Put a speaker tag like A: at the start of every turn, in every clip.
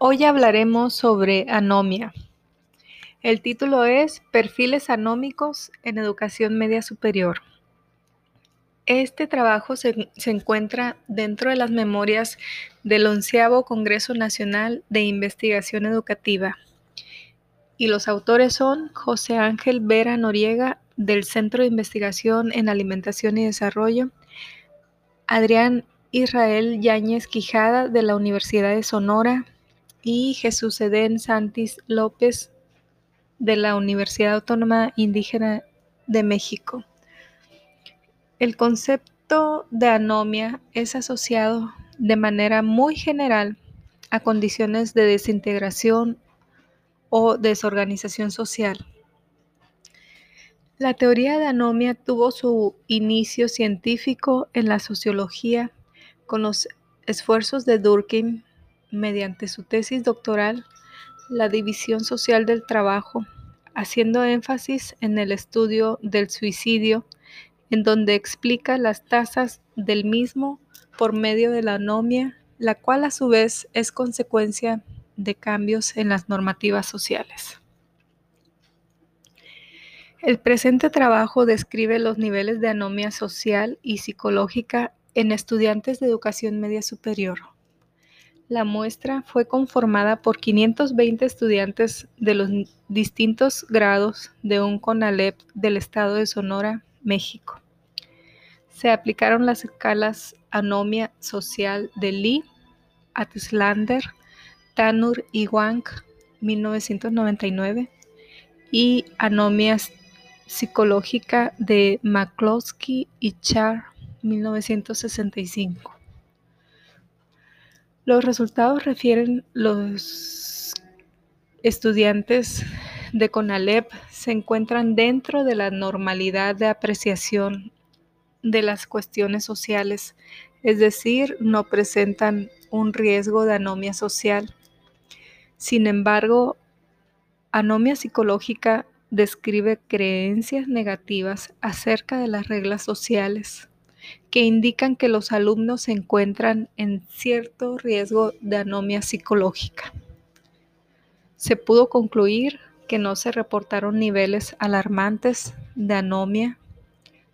A: Hoy hablaremos sobre anomia. El título es Perfiles anómicos en educación media superior. Este trabajo se, se, encuentra dentro de las memorias del onceavo Congreso Nacional de Investigación Educativa y los autores son José Ángel Vera Noriega del Centro de Investigación en Alimentación y Desarrollo, Adrián Israel Yáñez Quijada de la Universidad de Sonora y Jesús Edén Santis López de la Universidad Autónoma Indígena de México. El concepto de anomia es asociado de manera muy general a condiciones de desintegración o desorganización social. La teoría de anomia tuvo su inicio científico en la sociología con los esfuerzos de Durkheim mediante su tesis doctoral La división social del trabajo, haciendo énfasis en el estudio del suicidio, en donde explica las tasas del mismo por medio de la anomia, la cual a su vez es consecuencia de cambios en las normativas sociales. El presente trabajo describe los niveles de anomia social y psicológica en estudiantes de educación media superior. La muestra fue conformada por 520 estudiantes de los distintos grados de un CONALEP del estado de Sonora, México. Se aplicaron las escalas anomia social de Lee, Atslander, Tanur y Wang, 1999, y anomia psicológica de McCloskey y Char, 1965. Los resultados refieren los estudiantes de CONALEP se encuentran dentro de la normalidad de apreciación de las cuestiones sociales, es decir, no presentan un riesgo de anomia social. Sin embargo, anomia psicológica describe creencias negativas acerca de las reglas sociales que indican que los alumnos se encuentran en cierto riesgo de anomia psicológica. Se pudo concluir que no se reportaron niveles alarmantes de anomia.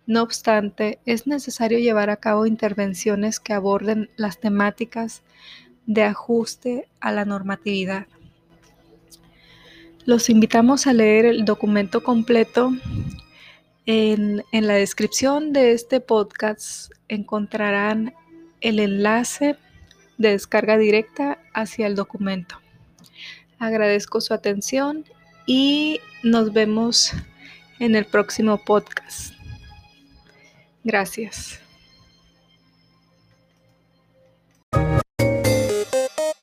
A: No obstante, es necesario llevar a cabo intervenciones que aborden las temáticas de ajuste a la normatividad. Los invitamos a leer el documento completo en, la descripción de este podcast encontrarán el enlace de descarga directa hacia el documento. Agradezco su atención y nos vemos en el próximo podcast. Gracias.